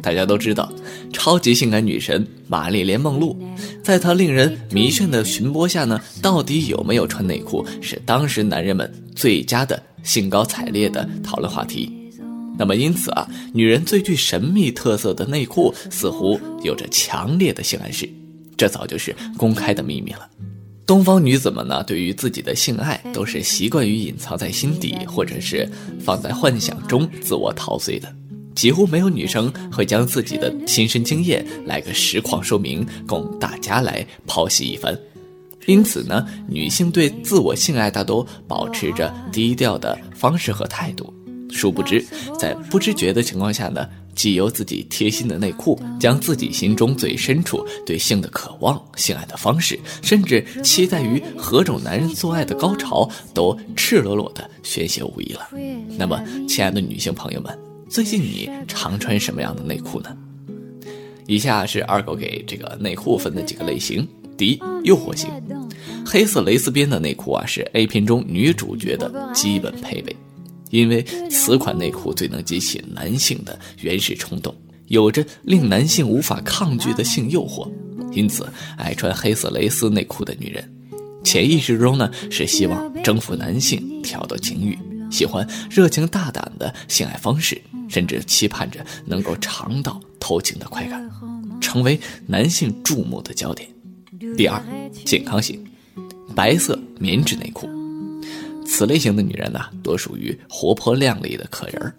大家都知道，超级性感女神玛丽莲梦露，在她令人迷眩的寻播下呢，到底有没有穿内裤，是当时男人们最佳的兴高采烈的讨论话题。那么因此啊，女人最具神秘特色的内裤似乎有着强烈的性暗示，这早就是公开的秘密了。东方女子们呢，对于自己的性爱都是习惯于隐藏在心底，或者是放在幻想中自我陶醉的。几乎没有女生会将自己的亲身经验来个实况说明，供大家来剖析一番。因此呢，女性对自我性爱大都保持着低调的方式和态度。殊不知，在不知觉的情况下呢，既由自己贴心的内裤，将自己心中最深处对性的渴望、性爱的方式，甚至期待于何种男人做爱的高潮，都赤裸裸的宣泄无疑了。那么，亲爱的女性朋友们。最近你常穿什么样的内裤呢？以下是二狗给这个内裤分的几个类型。第一，诱惑型，黑色蕾丝边的内裤啊，是 A 片中女主角的基本配备，因为此款内裤最能激起男性的原始冲动，有着令男性无法抗拒的性诱惑，因此爱穿黑色蕾丝内裤的女人，潜意识中呢是希望征服男性，挑逗情欲，喜欢热情大胆的性爱方式。甚至期盼着能够尝到偷情的快感，成为男性注目的焦点。第二，健康型，白色棉质内裤。此类型的女人呢，多属于活泼靓丽的可人儿，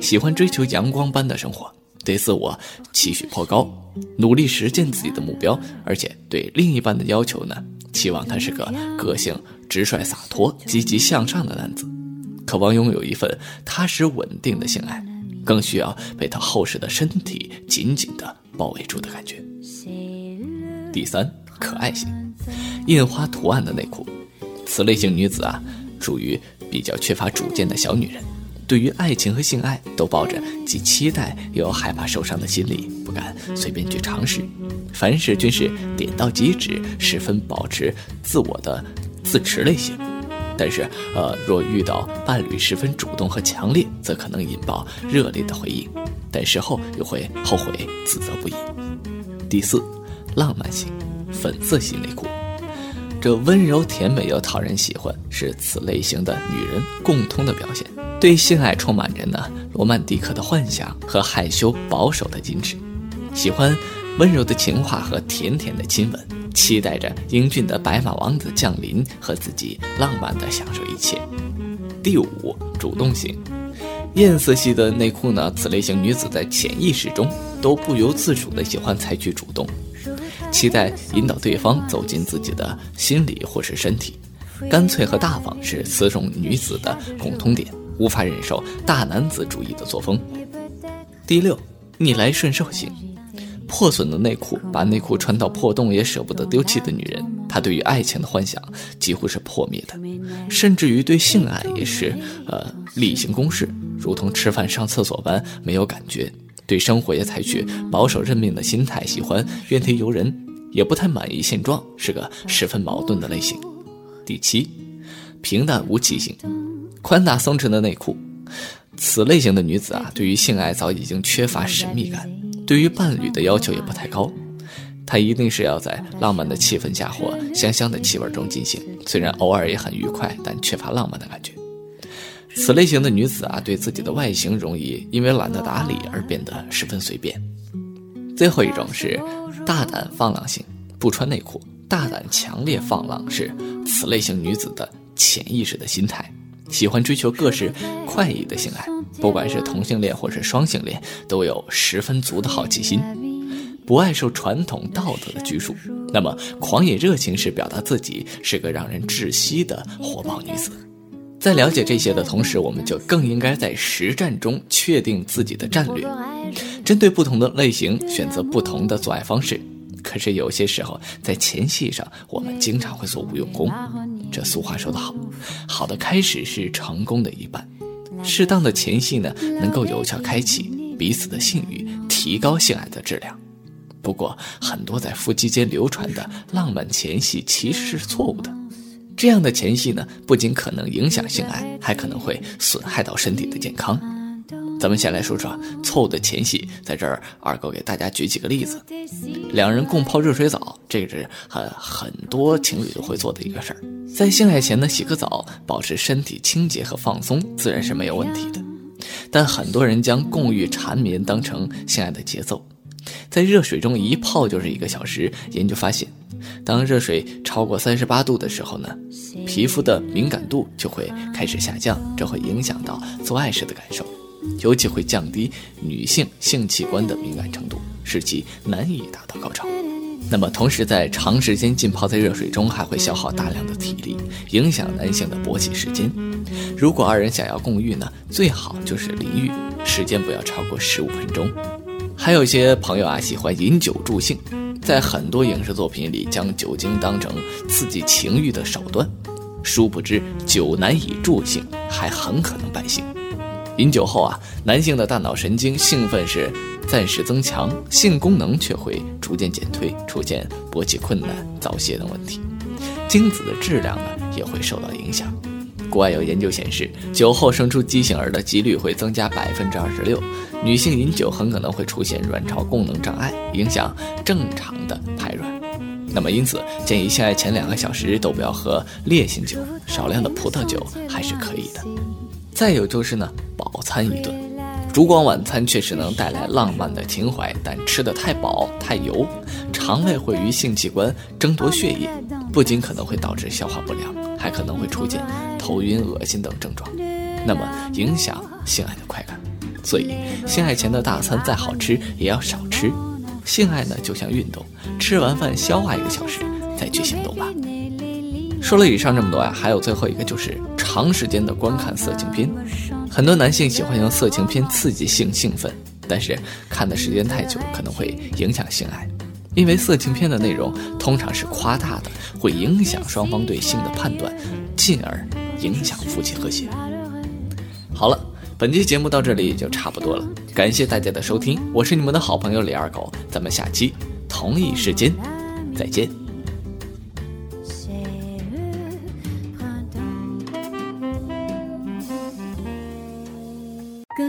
喜欢追求阳光般的生活，对自我期许颇高，努力实现自己的目标，而且对另一半的要求呢，期望他是个个性直率、洒脱、积极向上的男子，渴望拥有一份踏实稳定的性爱。更需要被他厚实的身体紧紧的包围住的感觉。第三，可爱型，印花图案的内裤。此类型女子啊，属于比较缺乏主见的小女人，对于爱情和性爱都抱着既期待又害怕受伤的心理，不敢随便去尝试，凡事均是点到即止，十分保持自我的自持类型。但是，呃，若遇到伴侣十分主动和强烈，则可能引爆热烈的回应，但事后又会后悔自责不已。第四，浪漫型，粉色系内裤，这温柔甜美又讨人喜欢，是此类型的女人共通的表现。对性爱充满着呢罗曼蒂克的幻想和害羞保守的矜持，喜欢温柔的情话和甜甜的亲吻。期待着英俊的白马王子降临，和自己浪漫地享受一切。第五，主动型，艳色系的内裤呢？此类型女子在潜意识中都不由自主地喜欢采取主动，期待引导对方走进自己的心里或是身体。干脆和大方是此种女子的共通点，无法忍受大男子主义的作风。第六，逆来顺受型。破损的内裤，把内裤穿到破洞也舍不得丢弃的女人，她对于爱情的幻想几乎是破灭的，甚至于对性爱也是呃例行公事，如同吃饭上厕所般没有感觉。对生活也采取保守认命的心态，喜欢怨天尤人，也不太满意现状，是个十分矛盾的类型。第七，平淡无奇型，宽大松弛的内裤，此类型的女子啊，对于性爱早已经缺乏神秘感。对于伴侣的要求也不太高，他一定是要在浪漫的气氛下或香香的气味中进行。虽然偶尔也很愉快，但缺乏浪漫的感觉。此类型的女子啊，对自己的外形容易因为懒得打理而变得十分随便。最后一种是大胆放浪型，不穿内裤，大胆强烈放浪是此类型女子的潜意识的心态。喜欢追求各式快意的性爱，不管是同性恋或是双性恋，都有十分足的好奇心，不爱受传统道德的拘束。那么，狂野热情是表达自己是个让人窒息的火爆女子。在了解这些的同时，我们就更应该在实战中确定自己的战略，针对不同的类型选择不同的做爱方式。可是有些时候，在前戏上，我们经常会做无用功。这俗话说得好，好的开始是成功的一半。适当的前戏呢，能够有效开启彼此的性欲，提高性爱的质量。不过，很多在夫妻间流传的浪漫前戏其实是错误的。这样的前戏呢，不仅可能影响性爱，还可能会损害到身体的健康。咱们先来说说错误的前戏，在这儿二狗给大家举几个例子。两人共泡热水澡，这个是很很多情侣都会做的一个事儿。在性爱前呢，洗个澡，保持身体清洁和放松，自然是没有问题的。但很多人将共浴缠绵当成性爱的节奏，在热水中一泡就是一个小时。研究发现，当热水超过三十八度的时候呢，皮肤的敏感度就会开始下降，这会影响到做爱时的感受。尤其会降低女性性器官的敏感程度，使其难以达到高潮。那么，同时在长时间浸泡在热水中，还会消耗大量的体力，影响男性的勃起时间。如果二人想要共浴呢，最好就是淋浴，时间不要超过十五分钟。还有一些朋友啊，喜欢饮酒助兴，在很多影视作品里将酒精当成刺激情欲的手段，殊不知酒难以助兴，还很可能败兴。饮酒后啊，男性的大脑神经兴奋是暂时增强，性功能却会逐渐减退，出现勃起困难、早泄等问题，精子的质量呢也会受到影响。国外有研究显示，酒后生出畸形儿的几率会增加百分之二十六。女性饮酒很可能会出现卵巢功能障碍，影响正常的排卵。那么因此，建议性爱前两个小时都不要喝烈性酒，少量的葡萄酒还是可以的。再有就是呢，饱餐一顿，烛光晚餐确实能带来浪漫的情怀，但吃的太饱太油，肠胃会与性器官争夺血液，不仅可能会导致消化不良，还可能会出现头晕、恶心等症状，那么影响性爱的快感。所以，性爱前的大餐再好吃也要少吃。性爱呢就像运动，吃完饭消化一个小时再去行动吧。说了以上这么多呀，还有最后一个就是长时间的观看色情片。很多男性喜欢用色情片刺激性兴奋，但是看的时间太久可能会影响性爱，因为色情片的内容通常是夸大的，会影响双方对性的判断，进而影响夫妻和谐。好了，本期节目到这里就差不多了，感谢大家的收听，我是你们的好朋友李二狗，咱们下期同一时间再见。